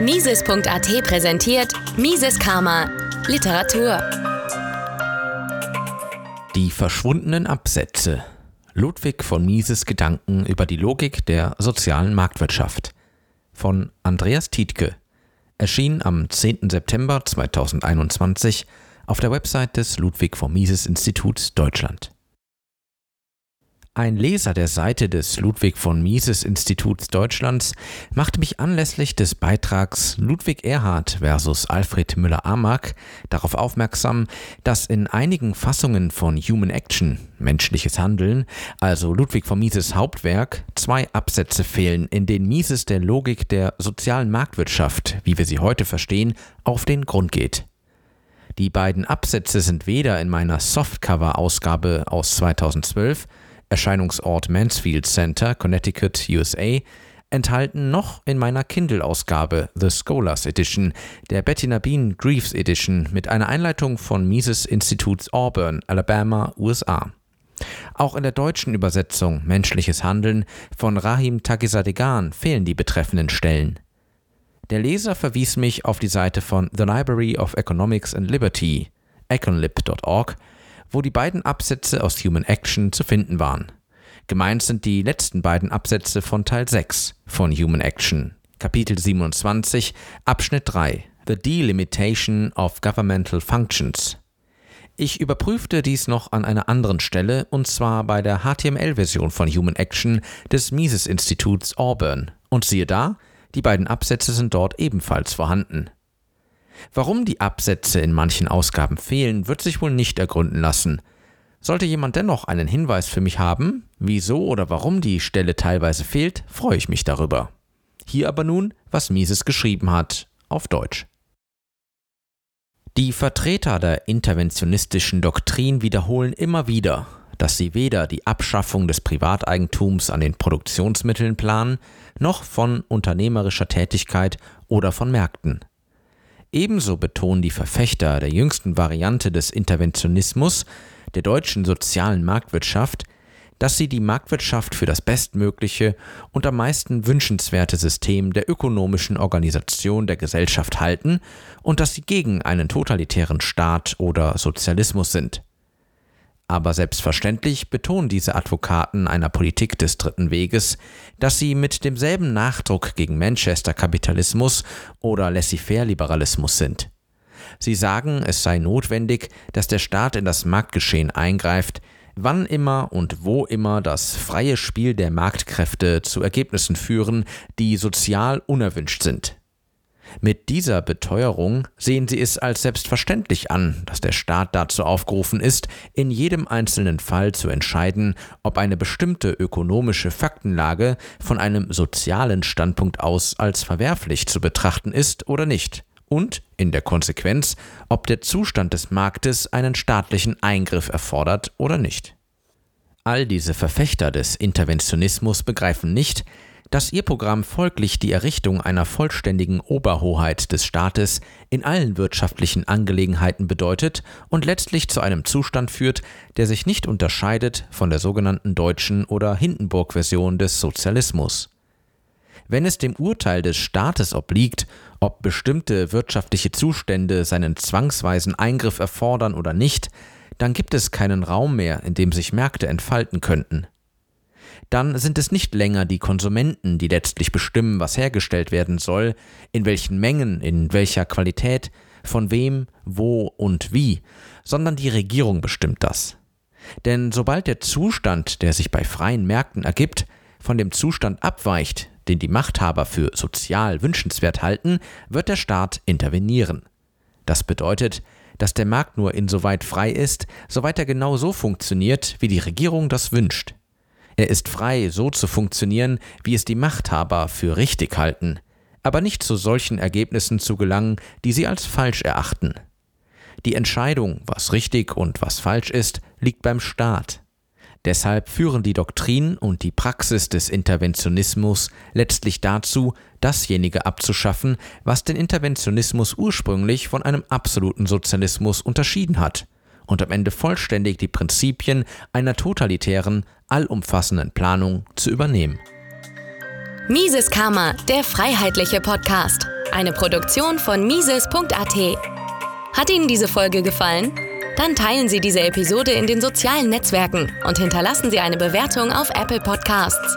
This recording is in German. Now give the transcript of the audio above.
Mises.at präsentiert Mises Karma Literatur. Die verschwundenen Absätze. Ludwig von Mises Gedanken über die Logik der sozialen Marktwirtschaft. Von Andreas Tietke. Erschien am 10. September 2021 auf der Website des Ludwig von Mises Instituts Deutschland. Ein Leser der Seite des Ludwig von Mises Instituts Deutschlands machte mich anlässlich des Beitrags Ludwig Erhard versus Alfred Müller-Amack darauf aufmerksam, dass in einigen Fassungen von Human Action, menschliches Handeln, also Ludwig von Mises Hauptwerk, zwei Absätze fehlen, in denen Mises der Logik der sozialen Marktwirtschaft, wie wir sie heute verstehen, auf den Grund geht. Die beiden Absätze sind weder in meiner Softcover-Ausgabe aus 2012 Erscheinungsort Mansfield Center, Connecticut, USA, enthalten noch in meiner Kindle-Ausgabe The Scholars Edition, der Bettina Bean Greaves Edition mit einer Einleitung von Mises Instituts Auburn, Alabama, USA. Auch in der deutschen Übersetzung Menschliches Handeln von Rahim Tagisadegan fehlen die betreffenden Stellen. Der Leser verwies mich auf die Seite von The Library of Economics and Liberty, econlib.org, wo die beiden Absätze aus Human Action zu finden waren. Gemeint sind die letzten beiden Absätze von Teil 6 von Human Action, Kapitel 27, Abschnitt 3, The Delimitation of Governmental Functions. Ich überprüfte dies noch an einer anderen Stelle, und zwar bei der HTML-Version von Human Action des Mises-Instituts Auburn. Und siehe da, die beiden Absätze sind dort ebenfalls vorhanden. Warum die Absätze in manchen Ausgaben fehlen, wird sich wohl nicht ergründen lassen. Sollte jemand dennoch einen Hinweis für mich haben, wieso oder warum die Stelle teilweise fehlt, freue ich mich darüber. Hier aber nun, was Mises geschrieben hat, auf Deutsch. Die Vertreter der interventionistischen Doktrin wiederholen immer wieder, dass sie weder die Abschaffung des Privateigentums an den Produktionsmitteln planen, noch von unternehmerischer Tätigkeit oder von Märkten. Ebenso betonen die Verfechter der jüngsten Variante des Interventionismus, der deutschen sozialen Marktwirtschaft, dass sie die Marktwirtschaft für das bestmögliche und am meisten wünschenswerte System der ökonomischen Organisation der Gesellschaft halten und dass sie gegen einen totalitären Staat oder Sozialismus sind. Aber selbstverständlich betonen diese Advokaten einer Politik des dritten Weges, dass sie mit demselben Nachdruck gegen Manchester-Kapitalismus oder Laissez-faire-Liberalismus sind. Sie sagen, es sei notwendig, dass der Staat in das Marktgeschehen eingreift, wann immer und wo immer das freie Spiel der Marktkräfte zu Ergebnissen führen, die sozial unerwünscht sind. Mit dieser Beteuerung sehen sie es als selbstverständlich an, dass der Staat dazu aufgerufen ist, in jedem einzelnen Fall zu entscheiden, ob eine bestimmte ökonomische Faktenlage von einem sozialen Standpunkt aus als verwerflich zu betrachten ist oder nicht und in der Konsequenz, ob der Zustand des Marktes einen staatlichen Eingriff erfordert oder nicht. All diese Verfechter des Interventionismus begreifen nicht, dass ihr Programm folglich die Errichtung einer vollständigen Oberhoheit des Staates in allen wirtschaftlichen Angelegenheiten bedeutet und letztlich zu einem Zustand führt, der sich nicht unterscheidet von der sogenannten deutschen oder Hindenburg-Version des Sozialismus. Wenn es dem Urteil des Staates obliegt, ob bestimmte wirtschaftliche Zustände seinen zwangsweisen Eingriff erfordern oder nicht, dann gibt es keinen Raum mehr, in dem sich Märkte entfalten könnten dann sind es nicht länger die Konsumenten, die letztlich bestimmen, was hergestellt werden soll, in welchen Mengen, in welcher Qualität, von wem, wo und wie, sondern die Regierung bestimmt das. Denn sobald der Zustand, der sich bei freien Märkten ergibt, von dem Zustand abweicht, den die Machthaber für sozial wünschenswert halten, wird der Staat intervenieren. Das bedeutet, dass der Markt nur insoweit frei ist, soweit er genau so funktioniert, wie die Regierung das wünscht. Er ist frei, so zu funktionieren, wie es die Machthaber für richtig halten, aber nicht zu solchen Ergebnissen zu gelangen, die sie als falsch erachten. Die Entscheidung, was richtig und was falsch ist, liegt beim Staat. Deshalb führen die Doktrin und die Praxis des Interventionismus letztlich dazu, dasjenige abzuschaffen, was den Interventionismus ursprünglich von einem absoluten Sozialismus unterschieden hat – und am Ende vollständig die Prinzipien einer totalitären, allumfassenden Planung zu übernehmen. Mises Karma, der freiheitliche Podcast. Eine Produktion von Mises.at. Hat Ihnen diese Folge gefallen? Dann teilen Sie diese Episode in den sozialen Netzwerken und hinterlassen Sie eine Bewertung auf Apple Podcasts.